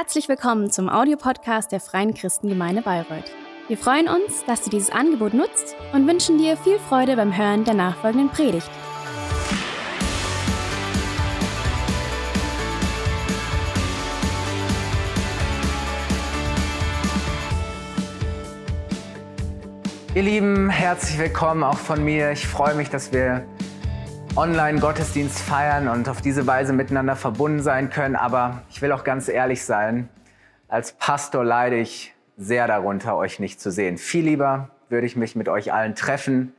Herzlich willkommen zum Audiopodcast der Freien Christengemeinde Bayreuth. Wir freuen uns, dass du dieses Angebot nutzt und wünschen dir viel Freude beim Hören der nachfolgenden Predigt. Ihr Lieben, herzlich willkommen auch von mir. Ich freue mich, dass wir Online-Gottesdienst feiern und auf diese Weise miteinander verbunden sein können. Aber ich will auch ganz ehrlich sein, als Pastor leide ich sehr darunter, euch nicht zu sehen. Viel lieber würde ich mich mit euch allen treffen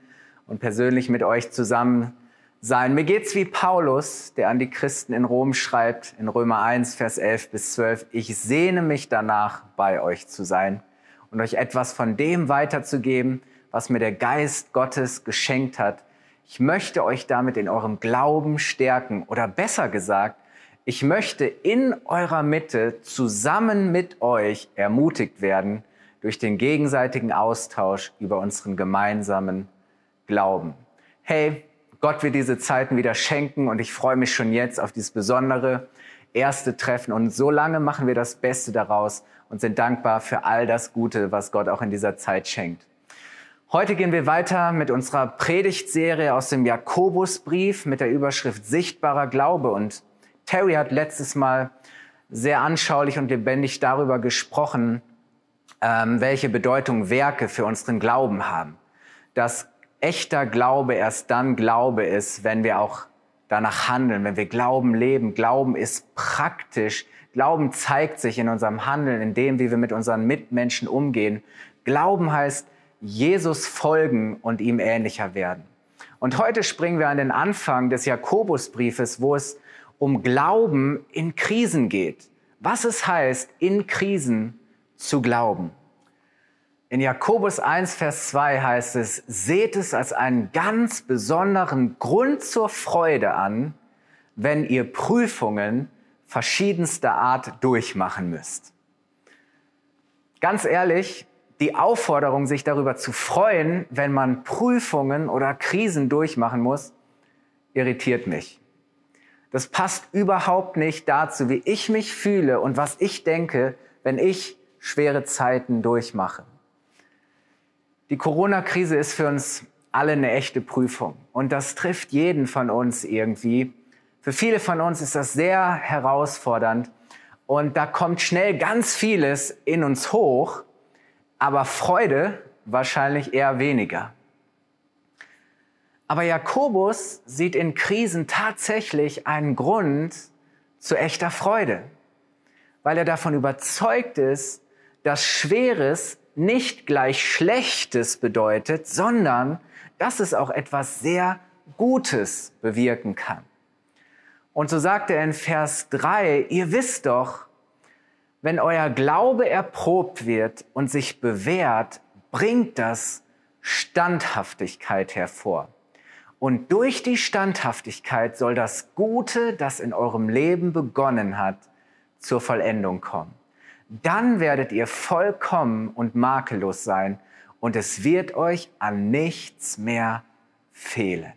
und persönlich mit euch zusammen sein. Mir geht's wie Paulus, der an die Christen in Rom schreibt, in Römer 1, Vers 11 bis 12. Ich sehne mich danach, bei euch zu sein und euch etwas von dem weiterzugeben, was mir der Geist Gottes geschenkt hat, ich möchte euch damit in eurem Glauben stärken oder besser gesagt, ich möchte in eurer Mitte zusammen mit euch ermutigt werden durch den gegenseitigen Austausch über unseren gemeinsamen Glauben. Hey, Gott wird diese Zeiten wieder schenken und ich freue mich schon jetzt auf dieses besondere erste Treffen und so lange machen wir das Beste daraus und sind dankbar für all das Gute, was Gott auch in dieser Zeit schenkt. Heute gehen wir weiter mit unserer Predigtserie aus dem Jakobusbrief mit der Überschrift Sichtbarer Glaube. Und Terry hat letztes Mal sehr anschaulich und lebendig darüber gesprochen, ähm, welche Bedeutung Werke für unseren Glauben haben. Dass echter Glaube erst dann Glaube ist, wenn wir auch danach handeln, wenn wir Glauben leben. Glauben ist praktisch. Glauben zeigt sich in unserem Handeln, in dem, wie wir mit unseren Mitmenschen umgehen. Glauben heißt, Jesus folgen und ihm ähnlicher werden. Und heute springen wir an den Anfang des Jakobusbriefes, wo es um Glauben in Krisen geht. Was es heißt, in Krisen zu glauben. In Jakobus 1, Vers 2 heißt es, seht es als einen ganz besonderen Grund zur Freude an, wenn ihr Prüfungen verschiedenster Art durchmachen müsst. Ganz ehrlich, die Aufforderung, sich darüber zu freuen, wenn man Prüfungen oder Krisen durchmachen muss, irritiert mich. Das passt überhaupt nicht dazu, wie ich mich fühle und was ich denke, wenn ich schwere Zeiten durchmache. Die Corona-Krise ist für uns alle eine echte Prüfung und das trifft jeden von uns irgendwie. Für viele von uns ist das sehr herausfordernd und da kommt schnell ganz vieles in uns hoch aber Freude wahrscheinlich eher weniger. Aber Jakobus sieht in Krisen tatsächlich einen Grund zu echter Freude, weil er davon überzeugt ist, dass Schweres nicht gleich Schlechtes bedeutet, sondern dass es auch etwas sehr Gutes bewirken kann. Und so sagt er in Vers 3, ihr wisst doch, wenn euer Glaube erprobt wird und sich bewährt, bringt das Standhaftigkeit hervor. Und durch die Standhaftigkeit soll das Gute, das in eurem Leben begonnen hat, zur Vollendung kommen. Dann werdet ihr vollkommen und makellos sein und es wird euch an nichts mehr fehlen.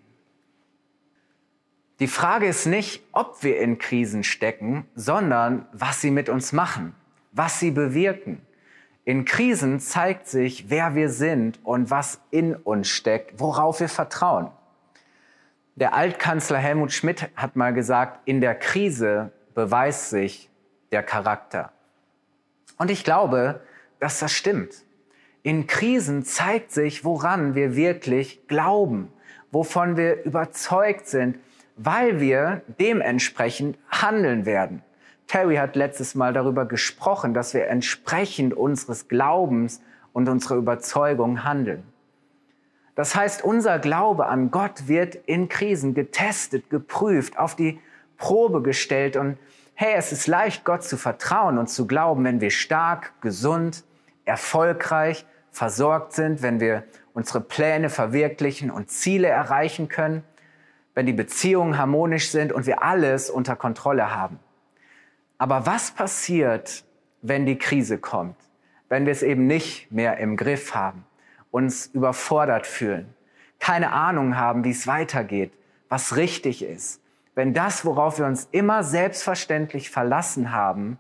Die Frage ist nicht, ob wir in Krisen stecken, sondern was sie mit uns machen, was sie bewirken. In Krisen zeigt sich, wer wir sind und was in uns steckt, worauf wir vertrauen. Der Altkanzler Helmut Schmidt hat mal gesagt, in der Krise beweist sich der Charakter. Und ich glaube, dass das stimmt. In Krisen zeigt sich, woran wir wirklich glauben, wovon wir überzeugt sind, weil wir dementsprechend handeln werden. Terry hat letztes Mal darüber gesprochen, dass wir entsprechend unseres Glaubens und unserer Überzeugung handeln. Das heißt, unser Glaube an Gott wird in Krisen getestet, geprüft, auf die Probe gestellt und hey, es ist leicht, Gott zu vertrauen und zu glauben, wenn wir stark, gesund, erfolgreich, versorgt sind, wenn wir unsere Pläne verwirklichen und Ziele erreichen können wenn die Beziehungen harmonisch sind und wir alles unter Kontrolle haben. Aber was passiert, wenn die Krise kommt? Wenn wir es eben nicht mehr im Griff haben, uns überfordert fühlen, keine Ahnung haben, wie es weitergeht, was richtig ist. Wenn das, worauf wir uns immer selbstverständlich verlassen haben,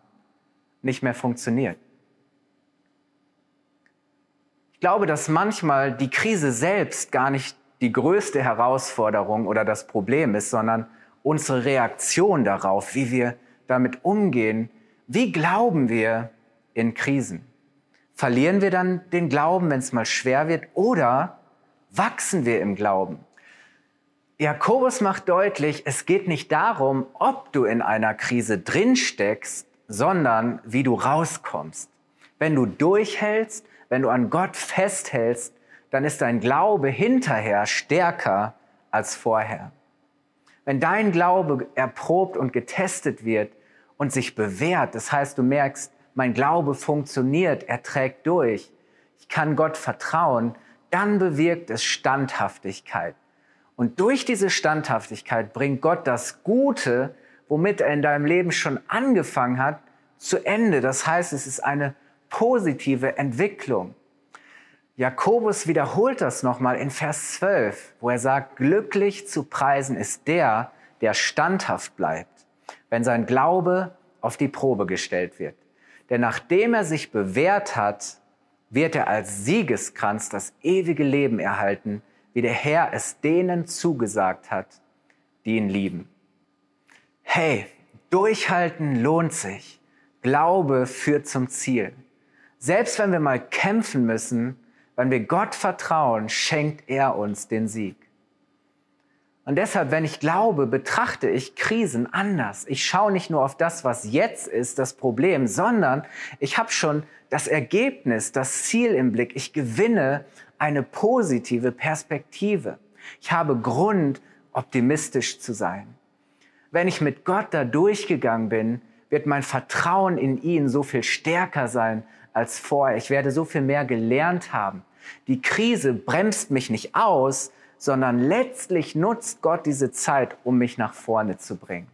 nicht mehr funktioniert. Ich glaube, dass manchmal die Krise selbst gar nicht die größte Herausforderung oder das Problem ist, sondern unsere Reaktion darauf, wie wir damit umgehen. Wie glauben wir in Krisen? Verlieren wir dann den Glauben, wenn es mal schwer wird, oder wachsen wir im Glauben? Jakobus macht deutlich, es geht nicht darum, ob du in einer Krise drinsteckst, sondern wie du rauskommst. Wenn du durchhältst, wenn du an Gott festhältst, dann ist dein Glaube hinterher stärker als vorher. Wenn dein Glaube erprobt und getestet wird und sich bewährt, das heißt, du merkst, mein Glaube funktioniert, er trägt durch, ich kann Gott vertrauen, dann bewirkt es Standhaftigkeit. Und durch diese Standhaftigkeit bringt Gott das Gute, womit er in deinem Leben schon angefangen hat, zu Ende. Das heißt, es ist eine positive Entwicklung. Jakobus wiederholt das nochmal in Vers 12, wo er sagt, glücklich zu preisen ist der, der standhaft bleibt, wenn sein Glaube auf die Probe gestellt wird. Denn nachdem er sich bewährt hat, wird er als Siegeskranz das ewige Leben erhalten, wie der Herr es denen zugesagt hat, die ihn lieben. Hey, durchhalten lohnt sich. Glaube führt zum Ziel. Selbst wenn wir mal kämpfen müssen, wenn wir Gott vertrauen, schenkt er uns den Sieg. Und deshalb, wenn ich glaube, betrachte ich Krisen anders. Ich schaue nicht nur auf das, was jetzt ist, das Problem, sondern ich habe schon das Ergebnis, das Ziel im Blick. Ich gewinne eine positive Perspektive. Ich habe Grund, optimistisch zu sein. Wenn ich mit Gott da durchgegangen bin, wird mein Vertrauen in ihn so viel stärker sein als vorher. Ich werde so viel mehr gelernt haben. Die Krise bremst mich nicht aus, sondern letztlich nutzt Gott diese Zeit, um mich nach vorne zu bringen.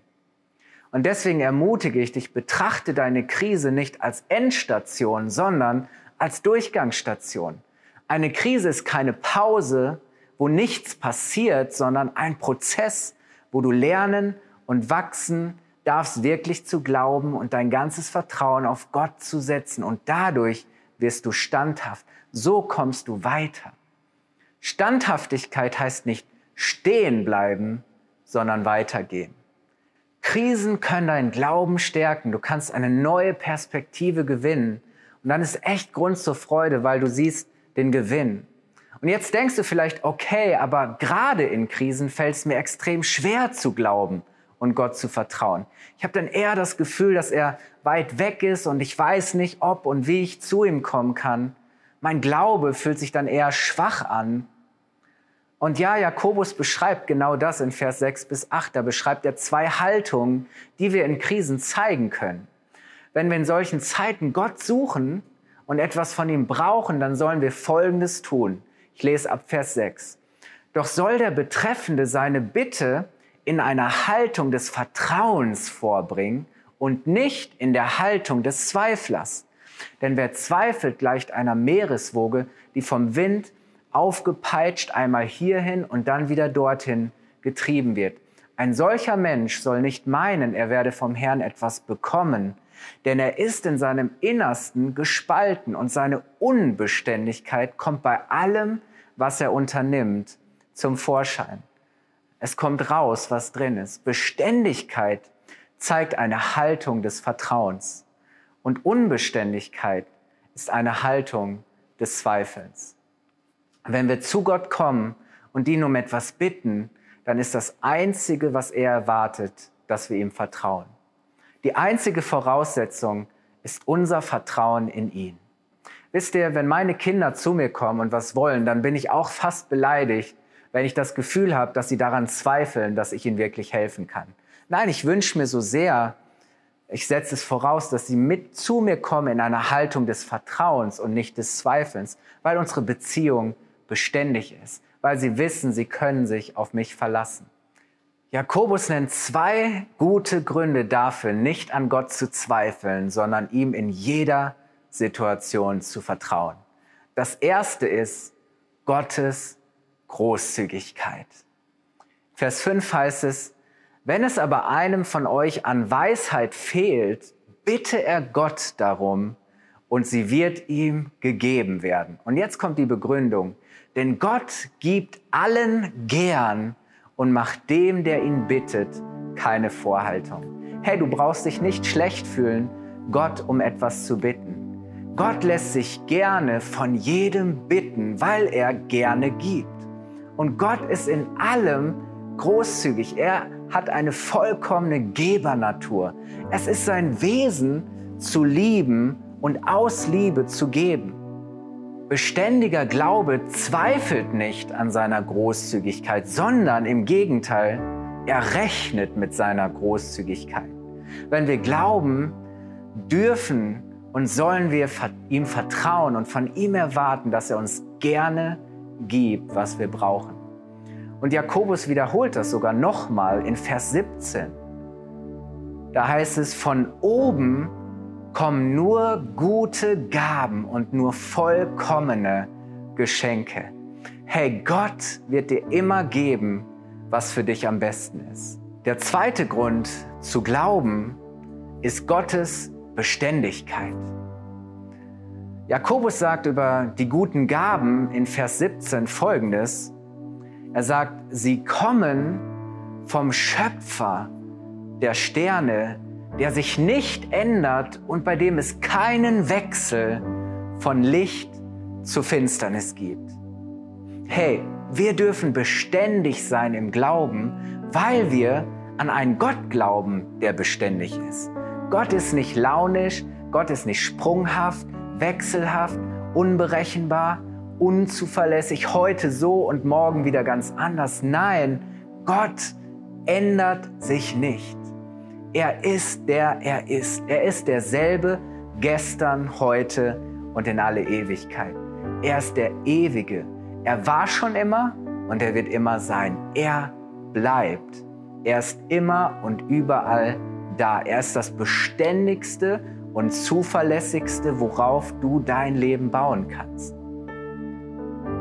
Und deswegen ermutige ich dich, betrachte deine Krise nicht als Endstation, sondern als Durchgangsstation. Eine Krise ist keine Pause, wo nichts passiert, sondern ein Prozess, wo du lernen und wachsen darfst, wirklich zu glauben und dein ganzes Vertrauen auf Gott zu setzen. Und dadurch wirst du standhaft. So kommst du weiter. Standhaftigkeit heißt nicht stehen bleiben, sondern weitergehen. Krisen können deinen Glauben stärken. Du kannst eine neue Perspektive gewinnen. Und dann ist echt Grund zur Freude, weil du siehst den Gewinn. Und jetzt denkst du vielleicht, okay, aber gerade in Krisen fällt es mir extrem schwer zu glauben und Gott zu vertrauen. Ich habe dann eher das Gefühl, dass er weit weg ist und ich weiß nicht, ob und wie ich zu ihm kommen kann mein Glaube fühlt sich dann eher schwach an. Und ja, Jakobus beschreibt genau das in Vers 6 bis 8. Da beschreibt er zwei Haltungen, die wir in Krisen zeigen können. Wenn wir in solchen Zeiten Gott suchen und etwas von ihm brauchen, dann sollen wir Folgendes tun. Ich lese ab Vers 6. Doch soll der Betreffende seine Bitte in einer Haltung des Vertrauens vorbringen und nicht in der Haltung des Zweiflers. Denn wer zweifelt, gleicht einer Meereswoge, die vom Wind aufgepeitscht einmal hierhin und dann wieder dorthin getrieben wird. Ein solcher Mensch soll nicht meinen, er werde vom Herrn etwas bekommen, denn er ist in seinem Innersten gespalten und seine Unbeständigkeit kommt bei allem, was er unternimmt, zum Vorschein. Es kommt raus, was drin ist. Beständigkeit zeigt eine Haltung des Vertrauens. Und Unbeständigkeit ist eine Haltung des Zweifels. Wenn wir zu Gott kommen und ihn um etwas bitten, dann ist das Einzige, was er erwartet, dass wir ihm vertrauen. Die einzige Voraussetzung ist unser Vertrauen in ihn. Wisst ihr, wenn meine Kinder zu mir kommen und was wollen, dann bin ich auch fast beleidigt, wenn ich das Gefühl habe, dass sie daran zweifeln, dass ich ihnen wirklich helfen kann. Nein, ich wünsche mir so sehr, ich setze es voraus, dass sie mit zu mir kommen in einer Haltung des Vertrauens und nicht des Zweifelns, weil unsere Beziehung beständig ist, weil sie wissen, sie können sich auf mich verlassen. Jakobus nennt zwei gute Gründe dafür, nicht an Gott zu zweifeln, sondern ihm in jeder Situation zu vertrauen. Das erste ist Gottes Großzügigkeit. Vers 5 heißt es, wenn es aber einem von euch an Weisheit fehlt, bitte er Gott darum und sie wird ihm gegeben werden. Und jetzt kommt die Begründung. Denn Gott gibt allen gern und macht dem, der ihn bittet, keine Vorhaltung. Hey, du brauchst dich nicht schlecht fühlen, Gott um etwas zu bitten. Gott lässt sich gerne von jedem bitten, weil er gerne gibt. Und Gott ist in allem großzügig. Er hat eine vollkommene Gebernatur. Es ist sein Wesen zu lieben und aus Liebe zu geben. Beständiger Glaube zweifelt nicht an seiner Großzügigkeit, sondern im Gegenteil, er rechnet mit seiner Großzügigkeit. Wenn wir glauben, dürfen und sollen wir ihm vertrauen und von ihm erwarten, dass er uns gerne gibt, was wir brauchen. Und Jakobus wiederholt das sogar nochmal in Vers 17. Da heißt es, von oben kommen nur gute Gaben und nur vollkommene Geschenke. Hey, Gott wird dir immer geben, was für dich am besten ist. Der zweite Grund zu glauben ist Gottes Beständigkeit. Jakobus sagt über die guten Gaben in Vers 17 folgendes. Er sagt, sie kommen vom Schöpfer der Sterne, der sich nicht ändert und bei dem es keinen Wechsel von Licht zu Finsternis gibt. Hey, wir dürfen beständig sein im Glauben, weil wir an einen Gott glauben, der beständig ist. Gott ist nicht launisch, Gott ist nicht sprunghaft, wechselhaft, unberechenbar, unzuverlässig, heute so und morgen wieder ganz anders. Nein, Gott ändert sich nicht. Er ist der er ist. Er ist derselbe gestern, heute und in alle Ewigkeit. Er ist der Ewige. Er war schon immer und er wird immer sein. Er bleibt. Er ist immer und überall da. Er ist das Beständigste und Zuverlässigste, worauf du dein Leben bauen kannst.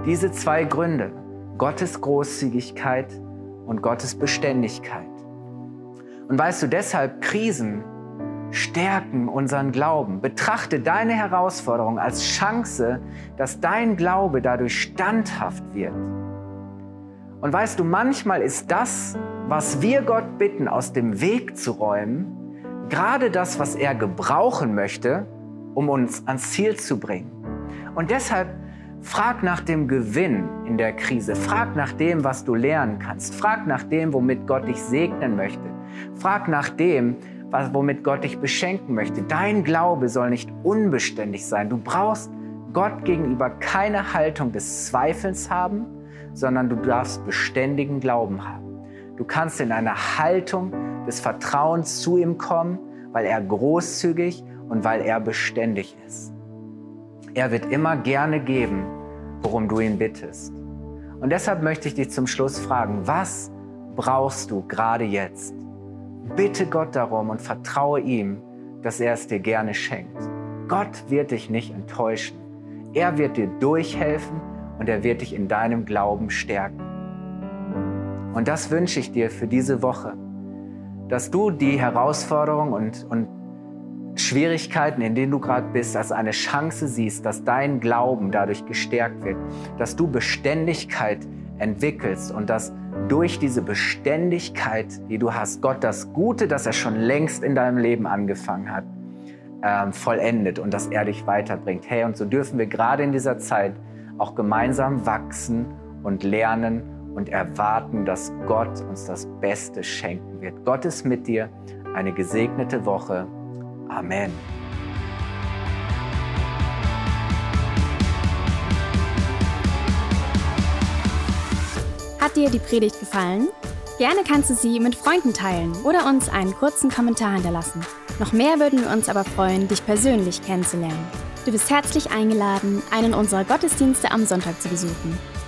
Diese zwei Gründe, Gottes Großzügigkeit und Gottes Beständigkeit, und weißt du, deshalb Krisen stärken unseren Glauben. Betrachte deine Herausforderung als Chance, dass dein Glaube dadurch standhaft wird. Und weißt du, manchmal ist das, was wir Gott bitten, aus dem Weg zu räumen, gerade das, was er gebrauchen möchte, um uns ans Ziel zu bringen. Und deshalb frag nach dem Gewinn in der Krise. Frag nach dem, was du lernen kannst. Frag nach dem, womit Gott dich segnen möchte. Frag nach dem, womit Gott dich beschenken möchte. Dein Glaube soll nicht unbeständig sein. Du brauchst Gott gegenüber keine Haltung des Zweifelns haben, sondern du darfst beständigen Glauben haben. Du kannst in einer Haltung des Vertrauens zu ihm kommen, weil er großzügig und weil er beständig ist. Er wird immer gerne geben, worum du ihn bittest. Und deshalb möchte ich dich zum Schluss fragen, was brauchst du gerade jetzt? Bitte Gott darum und vertraue ihm, dass er es dir gerne schenkt. Gott wird dich nicht enttäuschen. Er wird dir durchhelfen und er wird dich in deinem Glauben stärken. Und das wünsche ich dir für diese Woche, dass du die Herausforderungen und, und Schwierigkeiten, in denen du gerade bist, als eine Chance siehst, dass dein Glauben dadurch gestärkt wird, dass du Beständigkeit entwickelst und dass durch diese Beständigkeit, die du hast, Gott das Gute, das er schon längst in deinem Leben angefangen hat, ähm, vollendet und dass er dich weiterbringt. Hey, und so dürfen wir gerade in dieser Zeit auch gemeinsam wachsen und lernen und erwarten, dass Gott uns das Beste schenken wird. Gott ist mit dir. Eine gesegnete Woche. Amen. Hat dir die Predigt gefallen? Gerne kannst du sie mit Freunden teilen oder uns einen kurzen Kommentar hinterlassen. Noch mehr würden wir uns aber freuen, dich persönlich kennenzulernen. Du bist herzlich eingeladen, einen unserer Gottesdienste am Sonntag zu besuchen.